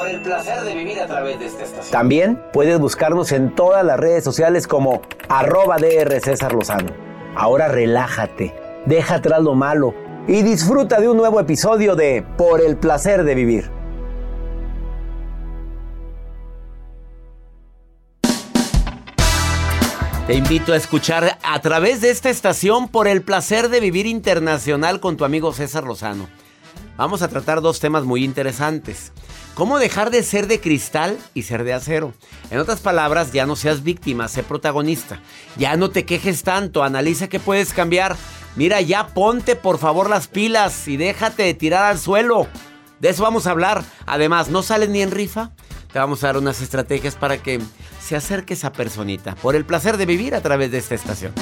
Por el placer de vivir a través de esta estación. También puedes buscarnos en todas las redes sociales como arroba DR César Lozano. Ahora relájate, deja atrás lo malo y disfruta de un nuevo episodio de Por el placer de vivir. Te invito a escuchar a través de esta estación por el placer de vivir internacional con tu amigo César Lozano. Vamos a tratar dos temas muy interesantes. ¿Cómo dejar de ser de cristal y ser de acero? En otras palabras, ya no seas víctima, sé protagonista. Ya no te quejes tanto, analiza qué puedes cambiar. Mira, ya ponte por favor las pilas y déjate de tirar al suelo. De eso vamos a hablar. Además, ¿no sales ni en rifa? Te vamos a dar unas estrategias para que se acerque esa personita por el placer de vivir a través de esta estación.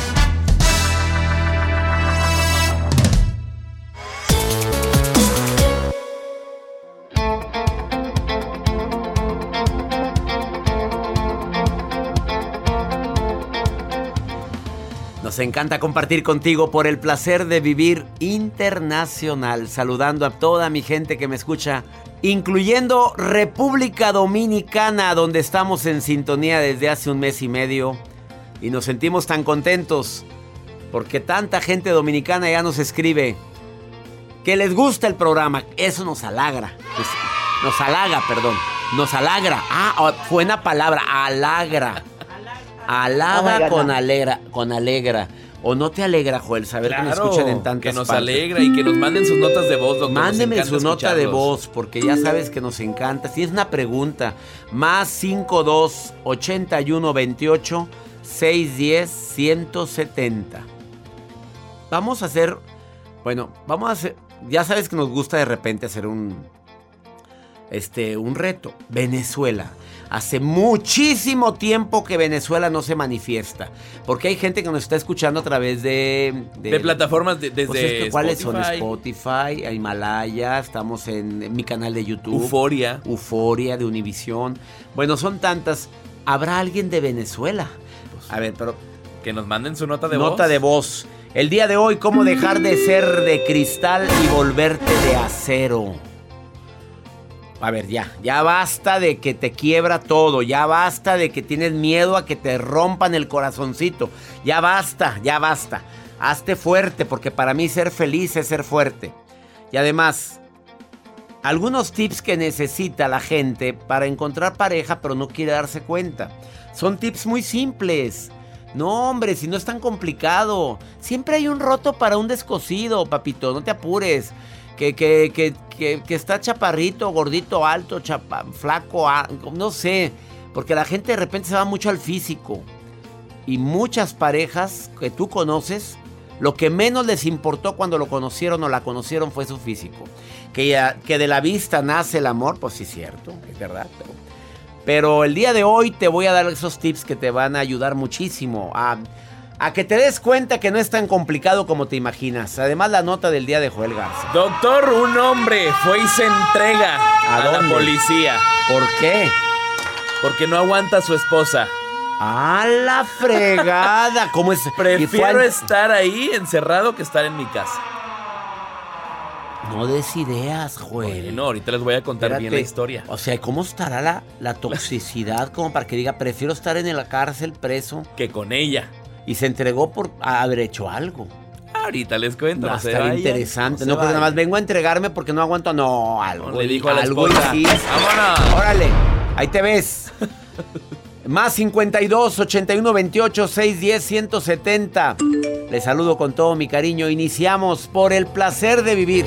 Nos encanta compartir contigo por el placer de vivir internacional, saludando a toda mi gente que me escucha, incluyendo República Dominicana, donde estamos en sintonía desde hace un mes y medio y nos sentimos tan contentos porque tanta gente dominicana ya nos escribe que les gusta el programa. Eso nos halagra. Nos halaga, perdón. Nos halagra. Ah, buena palabra, halagra. Alaba con alegra, con alegra. ¿O no te alegra, Joel, saber que nos escuchan en tantas Que nos partes? alegra y que nos manden sus notas de voz, doctor. Encanta su nota de voz, porque ya sabes que nos encanta. Si es una pregunta, más 52 81 28 610 170. Vamos a hacer, bueno, vamos a hacer, ya sabes que nos gusta de repente hacer un, este, un reto. Venezuela. Hace muchísimo tiempo que Venezuela no se manifiesta. Porque hay gente que nos está escuchando a través de... De plataformas de- desde Pues ¿Cuáles son? Spotify. Himalaya, estamos en, en mi canal de YouTube. Euforia. Euforia de Univisión. Bueno, son tantas. ¿Habrá alguien de Venezuela? A ver, pero Que nos manden su nota de voz. nota de voz. El día de hoy, ¿cómo dejar de ser de cristal y volverte de acero? A ver, ya, ya basta de que te quiebra todo, ya basta de que tienes miedo a que te rompan el corazoncito, ya basta, ya basta. Hazte fuerte, porque para mí ser feliz es ser fuerte. Y además, algunos tips que necesita la gente para encontrar pareja pero no quiere darse cuenta. Son tips muy simples. No, hombre, si no es tan complicado. Siempre hay un roto para un descosido, papito, no te apures. Que, que, que, que, está chaparrito, gordito, alto, chapa- flaco, no sé. Porque la gente de repente se va mucho al físico. Y muchas parejas que tú conoces, lo que menos les importó cuando lo conocieron o la conocieron fue su físico. Que, ya- que de la vista nace el amor, pues sí cierto, es verdad. Pero el día de hoy te voy a dar esos tips que te van a ayudar muchísimo a, a que te des cuenta que no es tan complicado como te imaginas. Además, la nota del día de Joel Garza. Doctor, un hombre fue y se entrega ¿A a, la policía ¿Por qué? porque no aguanta a su esposa. ¡A la fregada! ¿Cómo es? Prefiero estar ahí encerrado que estar en mi casa. No des ideas, güey. Bueno, ahorita les voy a contar bien la historia. O sea, ¿cómo estará la, la toxicidad como para que diga, prefiero estar en la cárcel preso? Que con ella. Y se entregó por haber hecho algo. Ahorita les cuento. Va a no estar interesante. se No, porque nada más vengo a entregarme porque no aguanto. No, algo. Le dijo a la algo hiciste. "Vámonos". Órale, ahí te ves. Más 52 81 28 610 170. Les saludo con todo mi cariño. Iniciamos por el placer de vivir.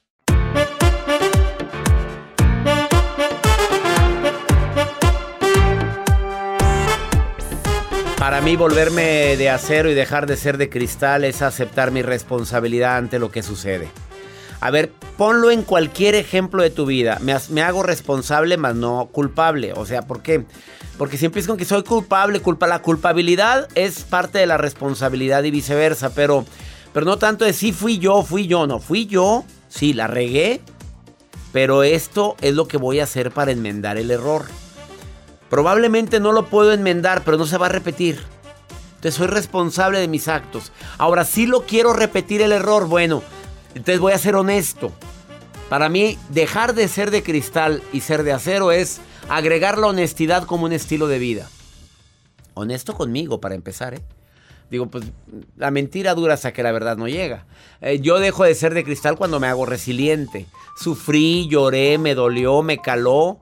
Para mí volverme de acero y dejar de ser de cristal es aceptar mi responsabilidad ante lo que sucede. A ver, ponlo en cualquier ejemplo de tu vida. Me, me hago responsable, más no culpable. O sea, ¿por qué? Porque si empiezo con que soy culpable, culpa, la culpabilidad es parte de la responsabilidad y viceversa. Pero, pero no tanto de sí fui yo, fui yo, no, fui yo, sí, la regué. Pero esto es lo que voy a hacer para enmendar el error. Probablemente no lo puedo enmendar, pero no se va a repetir. Entonces soy responsable de mis actos. Ahora sí lo quiero repetir el error. Bueno, entonces voy a ser honesto. Para mí, dejar de ser de cristal y ser de acero es agregar la honestidad como un estilo de vida. Honesto conmigo, para empezar, ¿eh? Digo, pues la mentira dura hasta que la verdad no llega. Eh, yo dejo de ser de cristal cuando me hago resiliente. Sufrí, lloré, me dolió, me caló.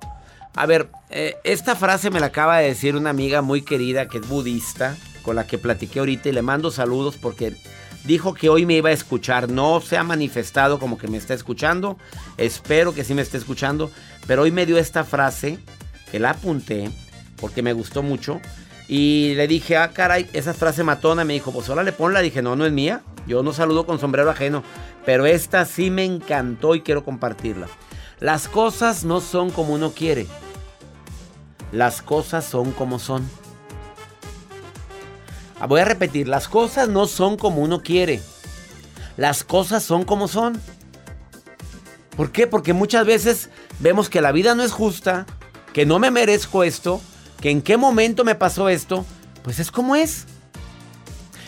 A ver, eh, esta frase me la acaba de decir una amiga muy querida que es budista, con la que platiqué ahorita y le mando saludos porque dijo que hoy me iba a escuchar. No se ha manifestado como que me está escuchando. Espero que sí me esté escuchando. Pero hoy me dio esta frase que la apunté porque me gustó mucho. Y le dije, ah, caray, esa frase matona. Me dijo, pues ahora le ponla. Dije, no, no es mía. Yo no saludo con sombrero ajeno. Pero esta sí me encantó y quiero compartirla. Las cosas no son como uno quiere. Las cosas son como son. Ah, Voy a repetir, las cosas no son como uno quiere. Las cosas son como son. ¿Por qué? Porque muchas veces vemos que la vida no es justa, que no me merezco esto, que en qué momento me pasó esto. Pues es como es.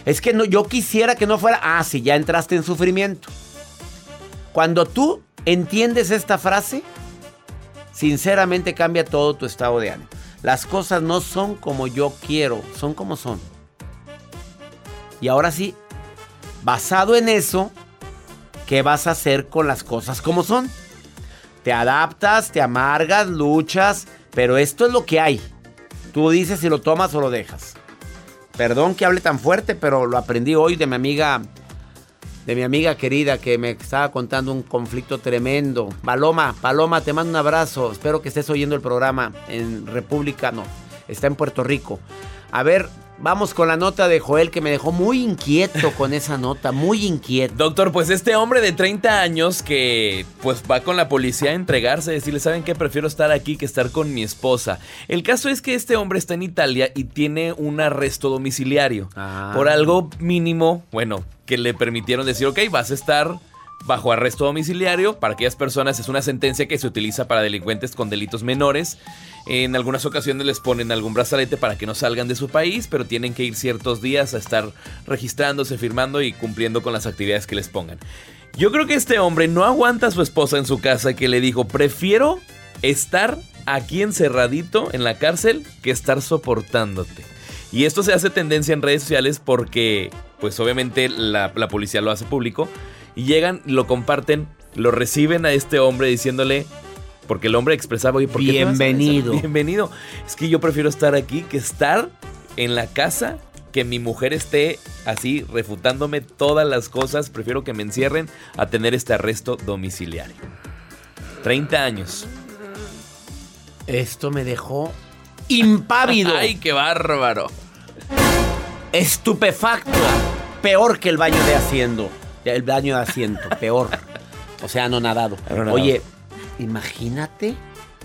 Es que no, yo quisiera que no fuera. Ah, sí, ya entraste en sufrimiento. Cuando tú entiendes esta frase, sinceramente cambia todo tu estado de ánimo. Las cosas no son como yo quiero, son como son. Y ahora sí, basado en eso, ¿qué vas a hacer con las cosas como son? Te adaptas, te amargas, luchas, pero esto es lo que hay. Tú dices si lo tomas o lo dejas. Perdón que hable tan fuerte, pero lo aprendí hoy de mi amiga, de mi amiga querida que me estaba contando un conflicto tremendo. Paloma, Paloma, te mando un abrazo. Espero que estés oyendo el programa en República, no, está en Puerto Rico. A ver, Vamos con la nota de Joel que me dejó muy inquieto con esa nota, muy inquieto. Doctor, pues este hombre de 30 años que pues va con la policía a entregarse, decirle, ¿saben qué? Prefiero estar aquí que estar con mi esposa. El caso es que este hombre está en Italia y tiene un arresto domiciliario. Ah. Por algo mínimo, bueno, que le permitieron decir, ok, vas a estar bajo arresto domiciliario. Para aquellas personas es una sentencia que se utiliza para delincuentes con delitos menores. En algunas ocasiones les ponen algún brazalete para que no salgan de su país, pero tienen que ir ciertos días a estar registrándose, firmando y cumpliendo con las actividades que les pongan. Yo creo que este hombre no aguanta a su esposa en su casa que le dijo, prefiero estar aquí encerradito en la cárcel que estar soportándote. Y esto se hace tendencia en redes sociales porque, pues obviamente la, la policía lo hace público. Y llegan, lo comparten, lo reciben a este hombre diciéndole, porque el hombre expresaba, oye, ¿por qué Bienvenido. Bienvenido. Es que yo prefiero estar aquí que estar en la casa, que mi mujer esté así refutándome todas las cosas. Prefiero que me encierren a tener este arresto domiciliario. 30 años. Esto me dejó impávido, ¡Ay, qué bárbaro! estupefacto, peor que el baño de asiento, el baño de asiento, peor. O sea, no nadado. Anonadado. Oye, imagínate.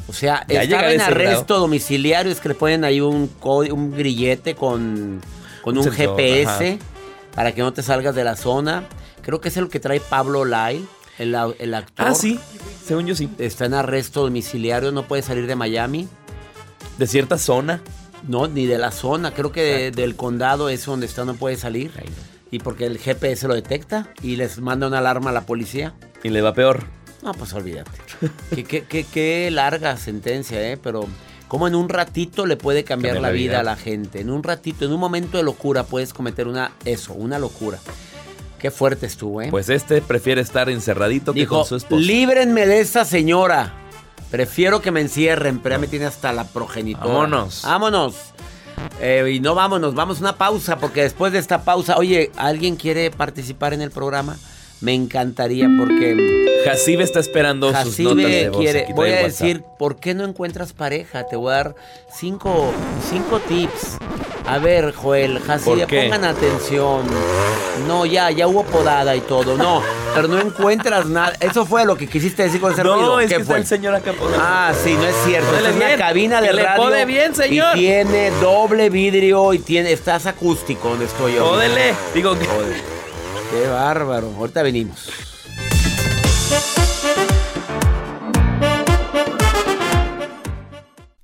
O sea, Ya estaba en arresto grado. domiciliario, es que le ponen ahí un, un grillete con, con Un un, sensor, GPS para que no te salgas de la zona. Creo que es el que trae Pablo Lyle, el, el actor. Ah, sí. Según yo sí. Está en arresto domiciliario, no puede salir de Miami. De cierta zona. No, ni de la zona. Creo que de- del condado es donde está, no puede salir. No. Y porque el GPS lo detecta y les manda una alarma a la policía. Y le va peor. No, pues olvídate. qué, qué- qué- qué larga sentencia, ¿eh? Pero como en un ratito le puede cambiar Cambia la la vida. vida. a la gente. En un ratito, en un momento de locura puedes cometer una, eso, una locura. Qué fuerte estuvo, ¿eh? Pues este prefiere estar encerradito que Dijo, con su esposa. líbrenme de esa señora. Prefiero que me encierren, pero ya me tiene hasta la progenitora. Vámonos. Vámonos. Eh, y no vámonos, vamos a una pausa, porque después de esta pausa, oye, ¿alguien quiere participar en el programa? Me encantaría, porque Jacibe está esperando sus notas de Jacibe voz. quiere. Voy a decir, ¿por qué no encuentras pareja? Te voy a dar cinco, cinco tips. A ver, Joel, Jacibe, pongan atención. No, ya, ya hubo podada y todo. No, pero no encuentras nada. Eso fue lo que quisiste decir con ese ruido. No, es ¿Qué que está fue? el señor acá. por- Ah, sí, no es cierto. Pódele Esta es una cabina de radio. pode bien, señor. Y tiene doble vidrio y tiene, estás acústico donde estoy yo. Jódele. Digo. Joder. Qué bárbaro. Ahorita venimos. Thank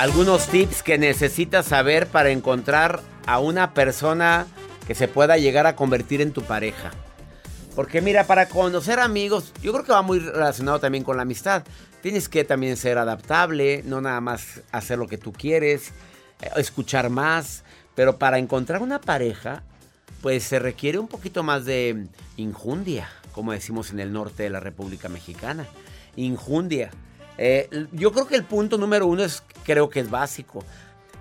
Algunos tips que necesitas saber para encontrar a una persona que se pueda llegar a convertir en tu pareja. Porque mira, para conocer amigos, yo creo que va muy relacionado también con la amistad. Tienes que también ser adaptable, no nada más hacer lo que tú quieres, eh, escuchar más. Pero para encontrar una pareja, pues se requiere un poquito más de injundia, como decimos en el norte de la República Mexicana. Injundia. Eh, yo creo que el punto número uno es, creo que es básico.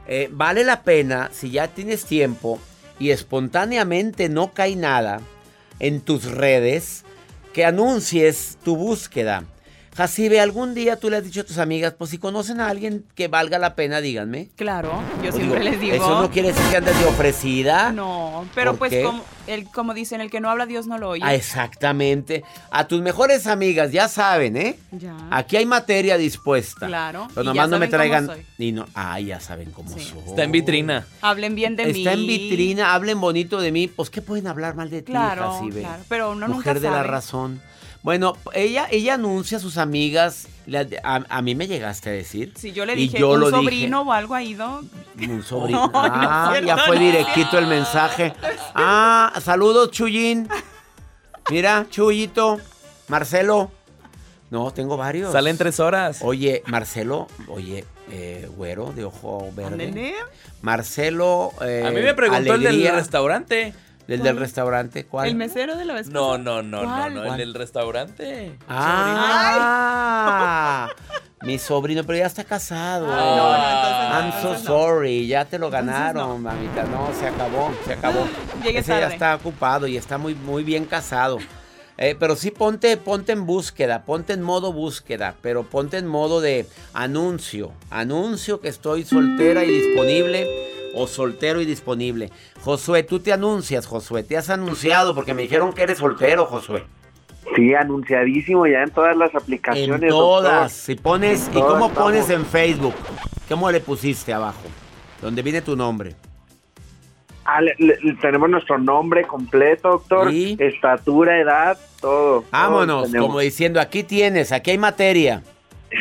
Eh, vale la pena, si ya tienes tiempo y espontáneamente no cae nada en tus redes, que anuncies tu búsqueda. Jacibe, ¿algún día tú le has dicho a tus amigas, pues si conocen a alguien que valga la pena, díganme? Claro, yo Pues siempre digo, les digo. Eso no quiere decir que andes de ofrecida. No, pero ¿Por pues qué? como, el, como dicen, el que no habla Dios no lo oye. Ah, exactamente. A tus mejores amigas, ya saben, ¿eh? Ya. Aquí hay materia dispuesta. Claro, Pero y nomás ya no me traigan. Y no, ah, ya saben cómo Sí. soy. Está en vitrina. Hablen bien de mí. Está en vitrina, hablen bonito de mí. Pues, ¿qué pueden hablar mal de ti, Claro, Jacibe? claro, pero uno Mujer nunca de la sabe. razón. Bueno, ella, ella anuncia a sus amigas. A, a mí me llegaste a decir. Si yo le dije, yo un dije. sobrino o algo ha ido. Un sobrino. No, no es ah, cierto, ya fue directito el mensaje. Ah, saludos, Chuyín. Mira, Chuyito. Marcelo. No, tengo varios. Salen tres horas. Oye, Marcelo, oye, eh, güero de ojo verde. Marcelo. eh, A mí me preguntó el Alegría, del restaurante. Del del restaurante. ¿Cuál? El mesero de la vez No, no, no, no, ¿Cuál? no, el del restaurante. Ah, mi sobrino, pero ya está casado. Ay, no, no, entonces no, I'm so sorry, ya te lo ganaron, mamita. No, se acabó, se acabó. Llegué Ese ya está ocupado y está muy, muy bien casado. Eh, pero sí ponte, ponte en búsqueda, ponte en modo búsqueda, pero ponte en modo de anuncio. Anuncio que estoy soltera y disponible o soltero y disponible. Josué, tú te anuncias, Josué, te has anunciado porque me dijeron que eres soltero, Josué. Sí, anunciadísimo ya en todas las aplicaciones. En todas. Si pones, En ¿y cómo pones en Facebook? ¿Cómo le pusiste abajo? Donde viene tu nombre. Ah, le- tenemos nuestro nombre completo, doctor. ¿Y? Estatura, edad, todo. Vámonos, todo como diciendo, aquí tienes, aquí hay materia.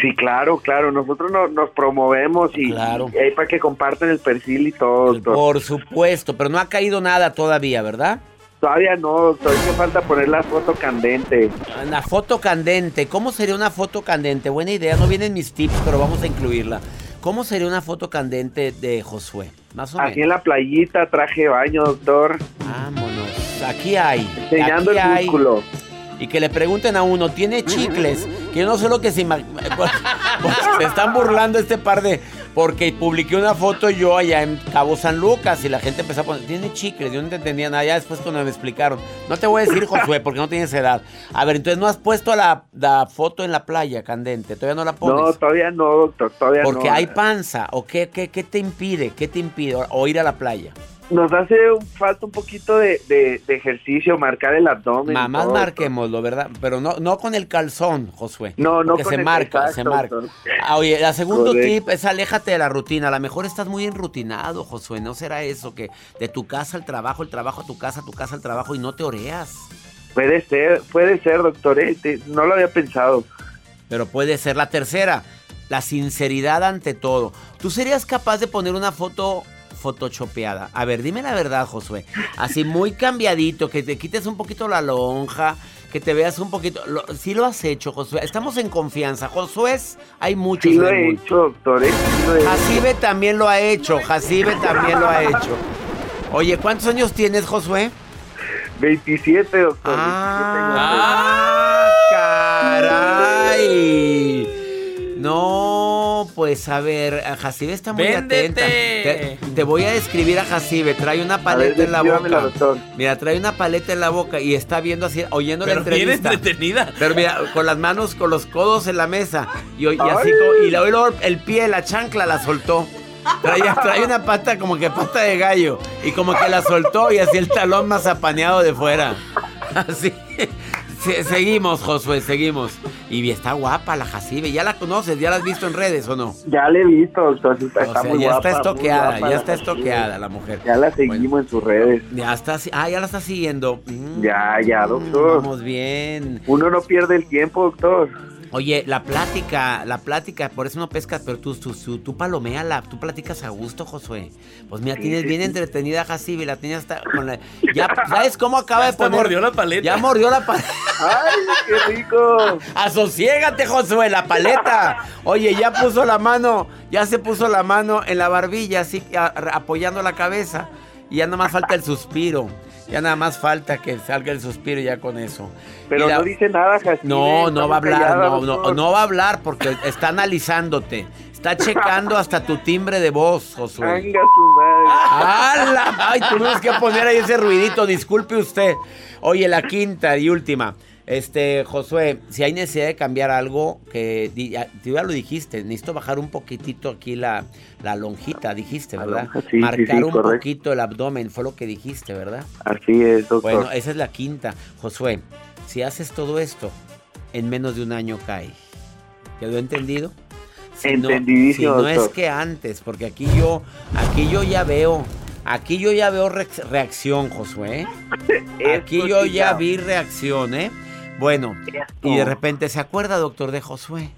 Sí, claro, claro. Nosotros no- nos promovemos y, Claro. y ahí para que compartan el perfil y todo. Por supuesto, pero no ha caído nada todavía, ¿verdad? Todavía no. Hace falta poner la foto candente. La foto candente, ¿cómo sería una foto candente? Buena idea, no vienen mis tips, pero vamos a incluirla. ¿Cómo sería una foto candente de Josué? Más o Aquí en menos. la playita, traje baño, doctor. Vámonos. Aquí hay. Enseñando aquí el hay. músculo. Y que le pregunten a uno, ¿tiene chicles? Que yo no sé lo que se Se están burlando este par de... Porque publiqué una foto yo allá en Cabo San Lucas y la gente empezó a poner, ¿tiene chicles? Yo no te entendía nada. Ya después cuando me explicaron. No te voy a decir, Josué, porque no tienes edad. A ver, entonces no has puesto la, la foto en la playa, candente. Todavía no la No, pones. todavía no, doctor. Todavía porque no. hay panza. ¿O qué, qué, qué te impide? ¿Qué te impide? O ir a la playa. Nos hace un- falta un poquito de, de- de ejercicio, marcar el abdomen. Mamás todo, marquémoslo, ¿verdad? Pero no, no con el calzón, Josué. No, no Porque con se el- marca, exacto, se marca. Ah, oye, la segundo Correcto. tip es aléjate de la rutina. A lo mejor estás muy enrutinado, Josué. ¿No será eso? Que de tu casa al trabajo, el trabajo a tu casa, tu casa al trabajo y no te oreas. Puede ser, puede ser, doctor. eh, te- no lo había pensado. Pero puede ser la tercera. La sinceridad ante todo. ¿Tú serías capaz de poner una foto photoshopeada? A ver, dime la verdad, Josué. Así muy cambiadito, que te quites un poquito la lonja, que te veas un poquito... Lo, sí lo has hecho, Josué. Estamos en confianza. Josué, hay muchos Sí lo he mundo. hecho, doctor. eh, sí lo he hecho. Jacibe también lo ha hecho. Jacibe también lo ha hecho. Oye, ¿cuántos años tienes, Josué? 27, doctor. Ah. Pues a ver, a Jacibe está muy ¡Véndete! atenta. Te, te voy a describir a Jacibe. Trae una ver, paleta en la boca. Mira, trae una paleta en la boca y está viendo así, oyendo la Pero bien entrevista. entretenida. Pero mira, con las manos, con los codos en la mesa. Y, y así, y luego el pie, la chancla la soltó. Traía, trae una pata como que pata de gallo. Y como que la soltó y así el talón más apaneado de fuera. Así. Se- seguimos, Josué, seguimos. Y está guapa la Jacibe. ¿Ya la conoces? ¿Ya la has visto en redes o no? Ya le he visto, doctor. sí, Está, O está sea, muy ya guapa, está muy estoqueada, guapa ya la está estoqueada la mujer. Ya la seguimos en sus redes. Ya está, ah, ya la está siguiendo. Mm, Ya, ya, doctor. Vamos bien. Uno no pierde el tiempo, doctor. Oye, la plática, la plática, por eso no pescas, pero tú, tú, tú, tú paloméala, tú platicas a gusto, Josué. Pues mira, tienes bien entretenida a la tienes hasta con la- Ya, ¿sabes cómo acaba de poner? mordió la paleta. Ya mordió la paleta. ¡Ay, qué rico! Asociégate, Josué, la paleta. Oye, ya puso la mano, ya se puso la mano en la barbilla, así a- apoyando la cabeza. Y ya nada más falta el suspiro. Ya nada más falta que salga el suspiro ya con eso. Pero no dice nada, Jacibe. No, no va a hablar, callada, no, no, doctor. no va a hablar porque está analizándote. Está checando hasta tu timbre de voz, Josué. Anga su madre. ¡Hala! Ay, tuvimos que poner ahí ese ruidito, disculpe usted. Oye, la quinta y última. Este, Josué, si hay necesidad de cambiar algo, que tú ya lo dijiste, necesito bajar un poquitito aquí la, la lonjita, dijiste, ¿verdad? sí, sí, Marcar sí, un correcto. poquito el abdomen, fue lo que dijiste, ¿verdad? Así es, doctor. Bueno, esa es la quinta. Josué, si haces todo esto, en menos de un año cae. ¿Quedó entendido? Si no- Entendidísimo, si no es que antes, porque aquí yo, aquí yo ya veo, aquí yo ya veo reac- reacción, Josué. Aquí yo ya vi reacción, ¿eh? Bueno, y de repente se acuerda, doctor, de Josué.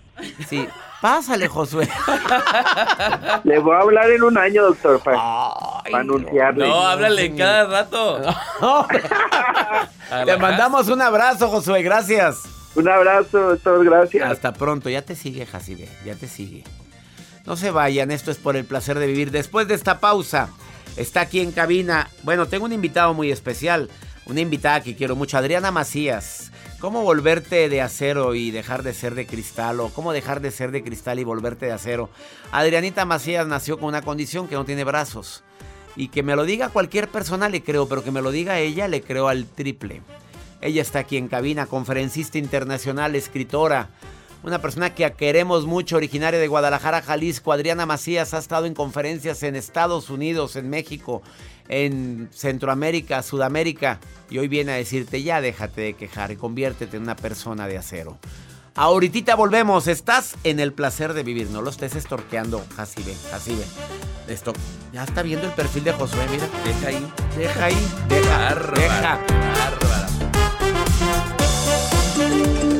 Sí, pásale, Josué. Le voy a hablar en un año, doctor, para, Ay, para anunciarle. No, háblale cada rato. Te mandamos un abrazo, Josué, gracias. Un abrazo, doctor, gracias. Hasta pronto, ya te sigue, Jacibe, ya te sigue. No se vayan, esto es por el placer de vivir. Después de esta pausa, está aquí en cabina. Bueno, tengo un invitado muy especial, una invitada que quiero mucho, Adriana Macías. ¿Cómo volverte de acero y dejar de ser de cristal? ¿O cómo dejar de ser de cristal y volverte de acero? Adrianita Macías nació con una condición que no tiene brazos. Y que me lo diga cualquier persona le creo, pero que me lo diga ella le creo al triple. Ella está aquí en cabina, conferencista internacional, escritora, una persona que queremos mucho, originaria de Guadalajara, Jalisco. Adriana Macías ha estado en conferencias en Estados Unidos, en México, en Centroamérica, Sudamérica. Y hoy viene a decirte, ya déjate de quejar y conviértete en una persona de acero. Ahorita volvemos, estás en el placer de vivir, no lo estés estorqueando, Jacibe, Jacibe. Esto, ya está viendo el perfil de Josué, mira. Deja ahí. Deja ahí, deja, Bárbara. deja. Bárbara.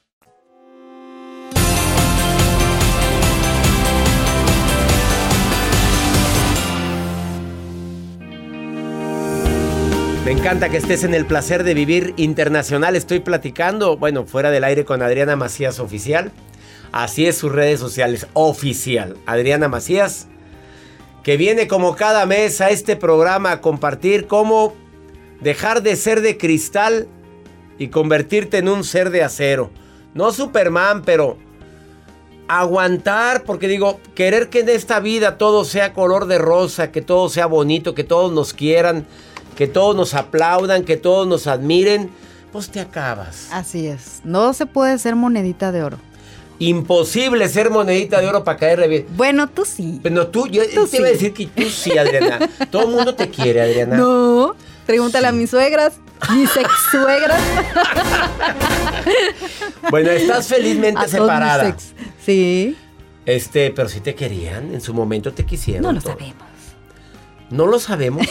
Me encanta que estés en el placer de vivir internacional. Estoy platicando, bueno, fuera del aire con Adriana Macías Oficial. Así es sus redes sociales, oficial. Adriana Macías, que viene como cada mes a este programa a compartir cómo dejar de ser de cristal y convertirte en un ser de acero. No Superman, pero aguantar, porque digo, querer que en esta vida todo sea color de rosa, que todo sea bonito, que todos nos quieran, que todos nos aplaudan, que todos nos admiren, pues te acabas. Así es. No se puede ser monedita de oro. Imposible ser monedita de ora para caerle bien. Bueno, tú sí. Pero tú, yo Tú te iba a sí. decir que tú sí, Adriana. Todo el mundo te quiere, Adriana. No. Pregúntale a mis suegras, mis ex suegras. Bueno, estás felizmente a todos separada. mis ex. Sí. Este, pero sí te querían, en su momento te quisieron. No lo todo. sabemos. No lo sabemos.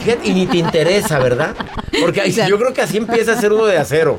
Fíjate, y ni te interesa, ¿verdad? Porque sea- yo creo que así empieza a ser uno de acero.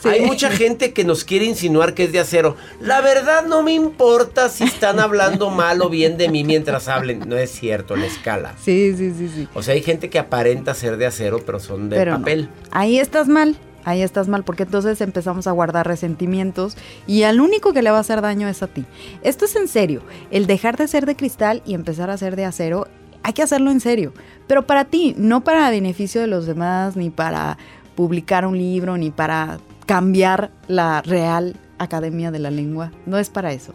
Sí. Hay mucha gente que nos quiere insinuar que es de acero. La verdad no me importa si están hablando mal o bien de mí mientras hablen. No es cierto, la escala. Sí, sí, sí, sí. O sea, hay gente que aparenta ser de acero, pero son de Pero no. papel. Ahí estás mal. Ahí estás mal, porque entonces empezamos a guardar resentimientos y al único que le va a hacer daño es a ti. Esto es en serio. El dejar de ser de cristal y empezar a ser de acero, hay que hacerlo en serio. Pero para ti, no para beneficio de los demás, ni para publicar un libro, ni para cambiar la Real Academia de la Lengua. No es para eso.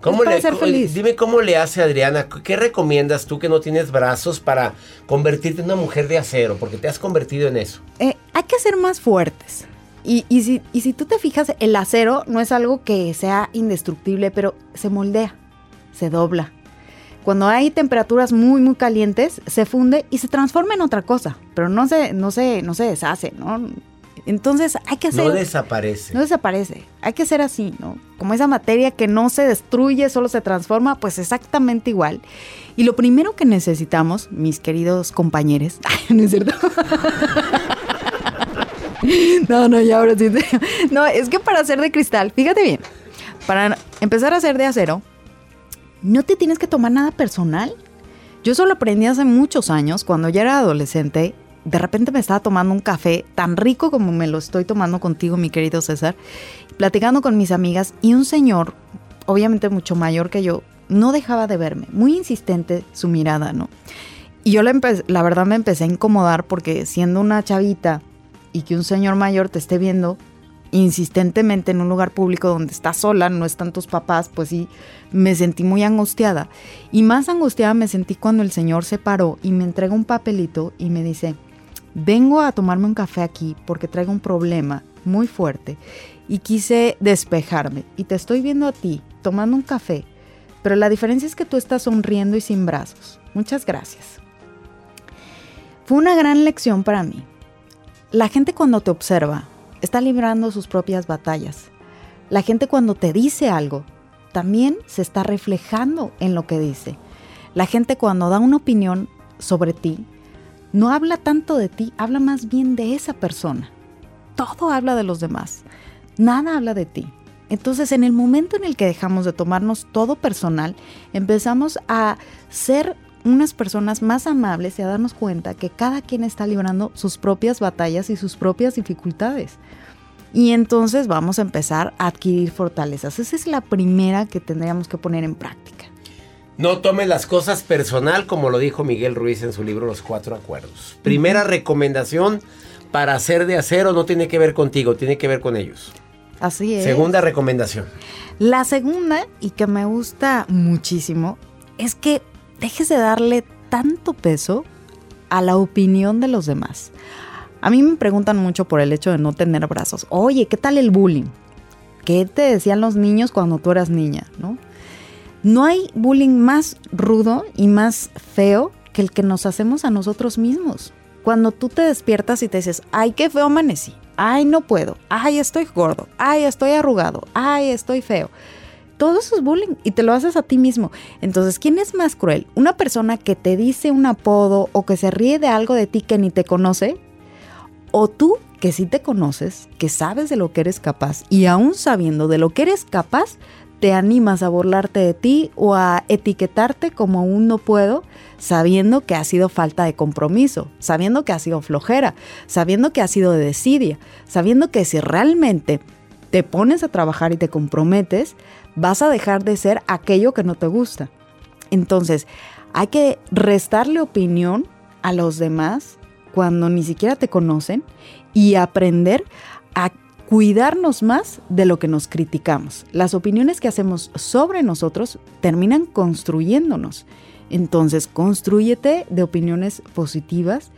¿Cómo es para le, ser feliz. Dime cómo le hace Adriana. ¿Qué recomiendas tú que no tienes brazos para convertirte en una mujer de acero? Porque te has convertido en eso. Eh, hay que ser más fuertes. Y, y si, y si tú te fijas, el acero no es algo que sea indestructible, pero se moldea, se dobla. Cuando hay temperaturas muy, muy calientes, se funde y se transforma en otra cosa, pero no se, no se, no se deshace, ¿no? Entonces hay que hacer... No desaparece. No desaparece. Hay que ser así, ¿no? Como esa materia que no se destruye, solo se transforma, pues exactamente igual. Y lo primero que necesitamos, mis queridos compañeros, ay, no es cierto. no, no, ya ahora sí. No, es que para ser de cristal, fíjate bien, para empezar a ser de acero, no te tienes que tomar nada personal. Yo solo aprendí hace muchos años, cuando ya era adolescente, de repente me estaba tomando un café tan rico como me lo estoy tomando contigo, mi querido César, platicando con mis amigas y un señor, obviamente mucho mayor que yo, no dejaba de verme, muy insistente su mirada, ¿no? Y yo la, la verdad me empecé a incomodar porque siendo una chavita y que un señor mayor te esté viendo insistentemente en un lugar público donde estás sola, no están tus papás, pues sí, me sentí muy angustiada. Y más angustiada me sentí cuando el señor se paró y me entrega un papelito y me dice, vengo a tomarme un café aquí porque traigo un problema muy fuerte y quise despejarme y te estoy viendo a ti tomando un café, pero la diferencia es que tú estás sonriendo y sin brazos. Muchas gracias. Fue una gran lección para mí. La gente cuando te observa está librando sus propias batallas. La gente cuando te dice algo también se está reflejando en lo que dice. La gente cuando da una opinión sobre ti no habla tanto de ti, habla más bien de esa persona. Todo habla de los demás, nada habla de ti. Entonces, en el momento en el que dejamos de tomarnos todo personal, empezamos a ser unas personas más amables y a darnos cuenta que cada quien está librando sus propias batallas y sus propias dificultades. Y entonces vamos a empezar a adquirir fortalezas. Esa es la primera que tendríamos que poner en práctica. No tomes las cosas personal, como lo dijo Miguel Ruiz en su libro Los Cuatro Acuerdos. Primera recomendación para ser de acero no tiene que ver contigo, tiene que ver con ellos. Así es. Segunda recomendación. La segunda, y que me gusta muchísimo, es que dejes de darle tanto peso a la opinión de los demás. A mí me preguntan mucho por el hecho de no tener brazos. Oye, ¿qué tal el bullying? ¿Qué te decían los niños cuando tú eras niña? ¿no? no hay bullying más rudo y más feo que el que nos hacemos a nosotros mismos. Cuando tú te despiertas y te dices, ay, qué feo amanecí, ay, no puedo, ay, estoy gordo, ay, estoy arrugado, ay, estoy feo. Todo eso es bullying y te lo haces a ti mismo. Entonces, ¿quién es más cruel? ¿Una persona que te dice un apodo o que se ríe de algo de ti que ni te conoce? ¿O tú que sí te conoces, que sabes de lo que eres capaz y aún sabiendo de lo que eres capaz, te animas a burlarte de ti o a etiquetarte como un no puedo, sabiendo que ha sido falta de compromiso, sabiendo que ha sido flojera, sabiendo que ha sido de desidia, sabiendo que si realmente te pones a trabajar y te comprometes, vas a dejar de ser aquello que no te gusta. Entonces, hay que restarle opinión a los demás cuando ni siquiera te conocen y aprender a cuidarnos más de lo que nos criticamos. Las opiniones que hacemos sobre nosotros terminan construyéndonos. Entonces, construyete de opiniones positivas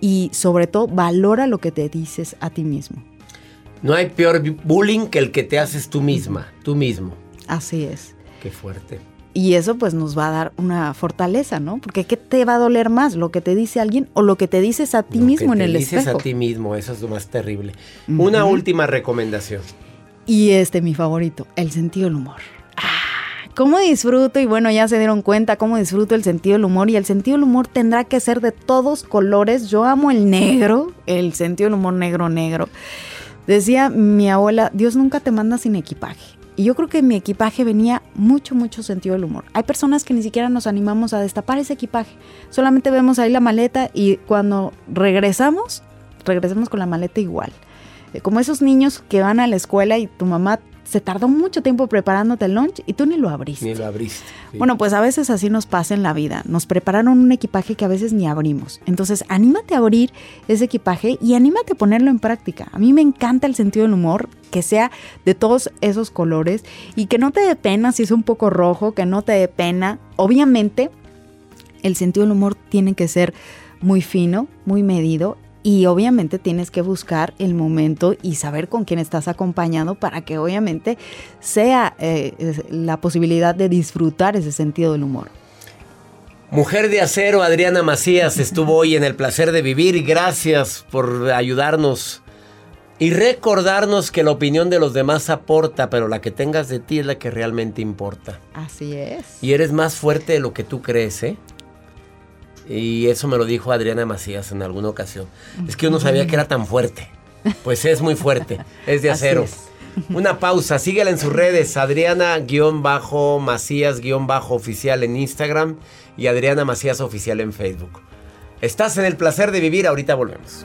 y sobre todo valora lo que te dices a ti mismo. No hay peor bullying que el que te haces tú misma, tú mismo. Así es. Qué fuerte. Y eso pues nos va a dar una fortaleza, ¿no? Porque ¿qué te va a doler más? ¿Lo que te dice alguien o lo que te dices a ti Lo mismo que en te el dices espejo? a ti mismo, eso es lo más terrible. Una última recomendación. Y este, mi favorito, el sentido del humor. Ah, ¿Cómo disfruto? Y bueno, ya se dieron cuenta cómo disfruto el sentido del humor. Y el sentido del humor tendrá que ser de todos colores. Yo amo el negro, el sentido del humor negro, negro. Decía mi abuela, Dios nunca te manda sin equipaje. Y yo creo que en mi equipaje venía mucho, mucho sentido del humor. Hay personas que ni siquiera nos animamos a destapar ese equipaje. Solamente vemos ahí la maleta y cuando regresamos, regresamos con la maleta igual. Eh, Como esos niños que van a la escuela y tu mamá se tardó mucho tiempo preparándote el lunch y tú ni lo abriste. Ni lo abriste. sí. Bueno, pues a veces así nos pasa en la vida. Nos prepararon un equipaje que a veces ni abrimos. Entonces, anímate a abrir ese equipaje y anímate a ponerlo en práctica. A mí me encanta el sentido del humor, que sea de todos esos colores y que no te dé pena si es un poco rojo, que no te dé pena. Obviamente, el sentido del humor tiene que ser muy fino, muy medido. Y obviamente tienes que buscar el momento y saber con quién estás acompañado para que obviamente sea eh, la posibilidad de disfrutar ese sentido del humor. Mujer de acero, Adriana Macías, estuvo hoy en el placer de vivir gracias por ayudarnos y recordarnos que la opinión de los demás aporta, pero la que tengas de ti es la que realmente importa. Así es. Y eres más fuerte de lo que tú crees, ¿eh? Y eso me lo dijo Adriana Macías en alguna ocasión. Es que yo no sabía que era tan fuerte. Pues es muy fuerte, es de acero. es. Una pausa, síguela en sus redes, Adriana-Macías-oficial en Instagram y Adriana Macías Oficial en Facebook. Estás en el placer de vivir, ahorita volvemos.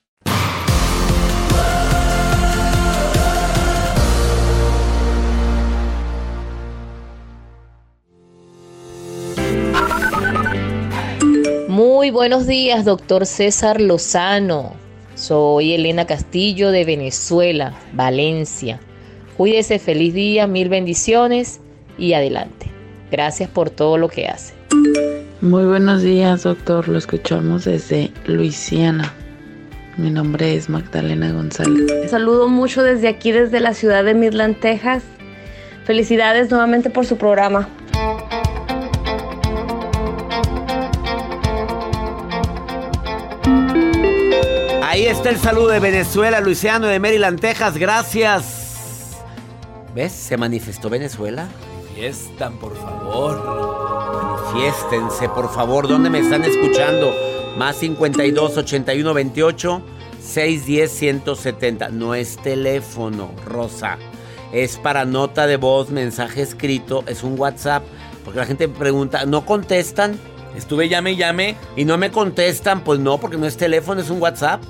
Muy buenos días, doctor César Lozano. Soy Elena Castillo de Venezuela, Valencia. Cuídese, feliz día, mil bendiciones y adelante. Gracias por todo lo que hace. Muy buenos días, doctor. Lo escuchamos desde Luisiana. Mi nombre es Magdalena González. Saludo mucho desde aquí, desde la ciudad de Midland, Texas. Felicidades nuevamente por su programa. Está el saludo de Venezuela, Luisiano, de Maryland, Texas. Gracias. ¿Ves? Se manifestó Venezuela. Fiestan, por favor. Manifiéstense, por favor. ¿Dónde me están escuchando? Más 52 81 28 610 170. No es teléfono, Rosa. Es para nota de voz, mensaje escrito. Es un WhatsApp. Porque la gente pregunta, ¿no contestan? Estuve llame y llame. Y no me contestan, pues no, porque no es teléfono, es un WhatsApp.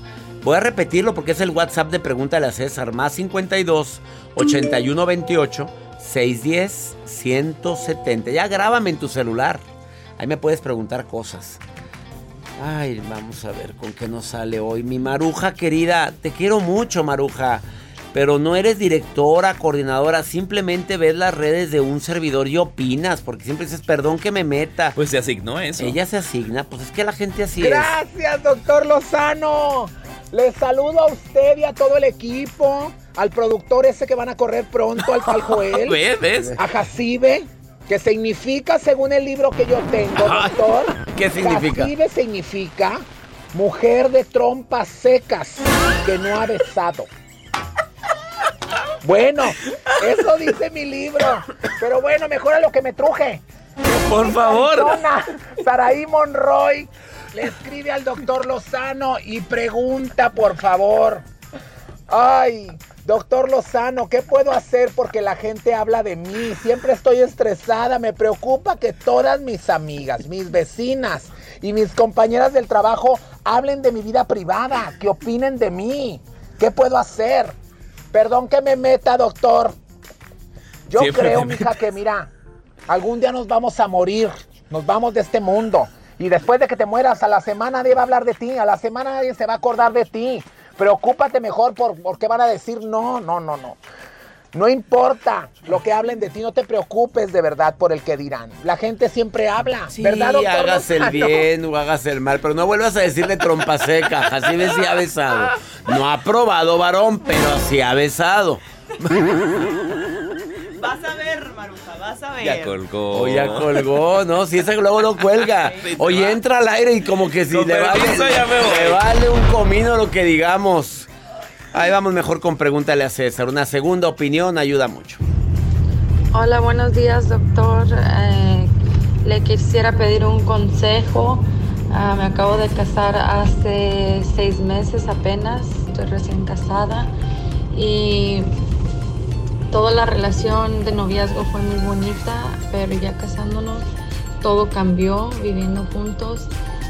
Voy a repetirlo porque es el WhatsApp de Pregúntale a César. Más 52 81 28 610 170. Ya grábame en tu celular. Ahí me puedes preguntar cosas. Ay, vamos a ver con qué nos sale hoy. Mi Maruja querida, te quiero mucho, Maruja. Pero no eres directora, coordinadora, simplemente ves las redes de un servidor y opinas, porque siempre dices, perdón que me meta. Pues se asignó eso. Ella se asigna, pues es que la gente así es. Gracias, doctor Lozano. Les saludo a usted y a todo el equipo, al productor ese que van a correr pronto, al tal Joel, ¿Ves? ¿Ves? a Jacibe, que significa, según el libro que yo tengo, doctor, ¿Qué significa? Jacibe significa mujer de trompas secas que no ha besado. Bueno, eso dice mi libro, pero bueno, mejor a lo que me truje. Por favor. Saraí Monroy le escribe al doctor Lozano y pregunta, por favor. Ay, doctor Lozano, ¿qué puedo hacer porque la gente habla de mí? Siempre estoy estresada, me preocupa que todas mis amigas, mis vecinas y mis compañeras del trabajo hablen de mi vida privada, que opinen de mí. ¿Qué puedo hacer? Perdón que me meta, doctor. Yo Siempre creo, mija, que mira, algún día nos vamos a morir, nos vamos de este mundo. Y después de que te mueras, a la semana nadie va a hablar de ti, a la semana nadie se va a acordar de ti. Preocúpate mejor por, por qué van a decir no, no, no, no. No importa lo que hablen de ti, no te preocupes de verdad por el que dirán. La gente siempre habla, Sí, ¿verdad, doctor hagas el bien o hagas el mal, pero no vuelvas a decirle trompa seca. Así ha besado. No ha probado varón, pero sí ha besado. Vas a ver, ver. Ya colgó. O ya colgó, ¿no? Si ese globo no cuelga. Oye, entra al aire y como que si Con le vale, permiso, ya me voy. le vale un comino lo que digamos. Ahí vamos mejor con pregúntale a César. Una segunda opinión ayuda mucho. Hola, buenos días, doctor. Eh, le quisiera pedir un consejo. Ah, me acabo de casar hace seis meses apenas. Estoy recién casada. Y toda la relación de noviazgo fue muy bonita, pero ya casándonos todo cambió, viviendo juntos.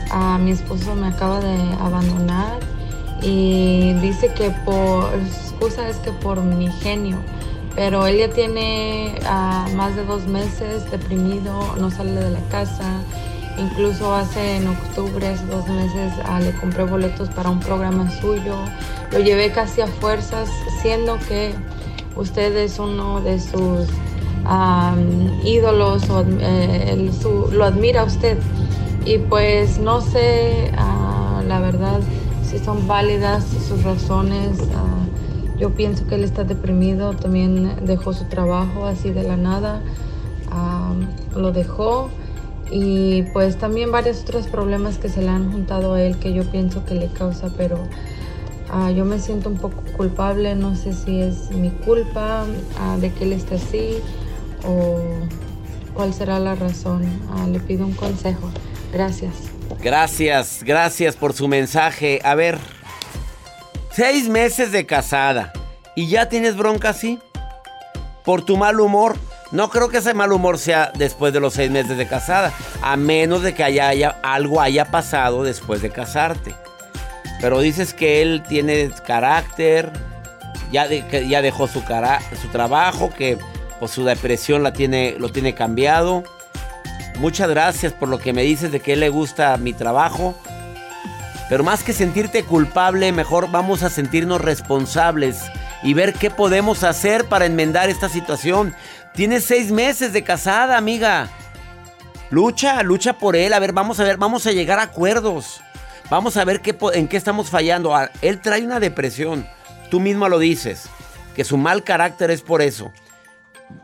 Ah, mi esposo me acaba de abandonar y dice que por, excusa es que por mi genio, pero él ya tiene ah, más de dos meses deprimido, no sale de la casa. Incluso hace en octubre, hace dos meses, ah, le compré boletos para un programa suyo. Lo llevé casi a fuerzas, siendo que usted es uno de sus am, ídolos, o, eh, lo admira usted. Y pues no sé, ah, la verdad, si son válidas sus razones. ah, yo pienso que él está deprimido, también dejó su trabajo así de la nada, lo dejó. Y pues también varios otros problemas que se le han juntado a él que yo pienso que le causa, pero ah, yo me siento un poco culpable, no sé si es mi culpa ah, de que él esté así o cuál será la razón. Ah, le pido un consejo. Gracias. Gracias, gracias por su mensaje. A ver, seis meses de casada y ya tienes bronca así. Por tu mal humor. No creo que ese mal humor sea después de los seis meses de casada, a menos de que haya, algo haya pasado después de casarte. Pero dices que él tiene carácter, ya, ya dejó su, su trabajo, que pues, su depresión la tiene, lo tiene cambiado. Muchas gracias por lo que me dices de que le gusta mi trabajo. Pero más que sentirte culpable, mejor vamos a sentirnos responsables y ver qué podemos hacer para enmendar esta situación. Tienes seis meses de casada, amiga. Lucha, lucha por él. A ver, vamos a ver, vamos a llegar a acuerdos. Vamos a ver qué, en qué estamos fallando. Ah, Él trae una depresión. Tú misma lo dices. Que su mal carácter es por eso.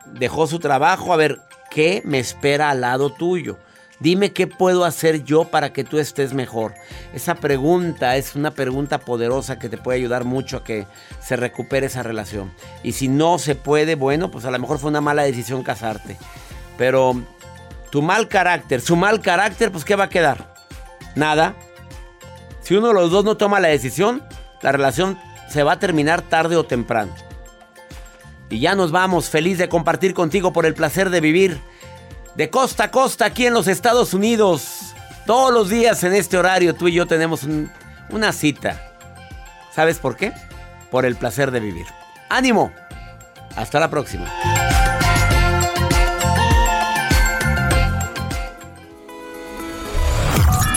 Dejó su trabajo. A ver, ¿qué me espera al lado tuyo? Dime qué puedo hacer yo para que tú estés mejor. Esa pregunta es una pregunta poderosa que te puede ayudar mucho a que se recupere esa relación. Y si no se puede, bueno, pues a lo mejor fue una mala decisión casarte. Pero tu mal carácter, su mal carácter, pues ¿qué va a quedar? Nada. Si uno de los dos no toma la decisión, la relación se va a terminar tarde o temprano. Y ya nos vamos, feliz de compartir contigo por el placer de vivir de costa a costa aquí en los Estados Unidos. Todos los días en este horario tú y yo tenemos un- una cita. ¿Sabes por qué? Por el placer de vivir. ¡Ánimo! Hasta la próxima.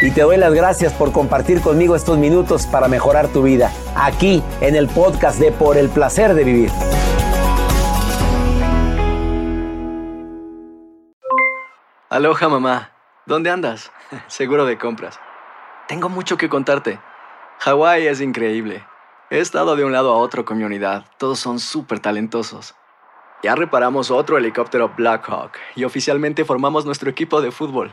Y te doy las gracias por compartir conmigo estos minutos para mejorar tu vida, aquí en el podcast de Por el Placer de Vivir. Aloha mamá, ¿dónde andas? Seguro de compras. Tengo mucho que contarte. Hawái es increíble. He estado de un lado a otro con mi unidad. Todos son súper talentosos. Ya reparamos otro helicóptero Blackhawk y oficialmente formamos nuestro equipo de fútbol.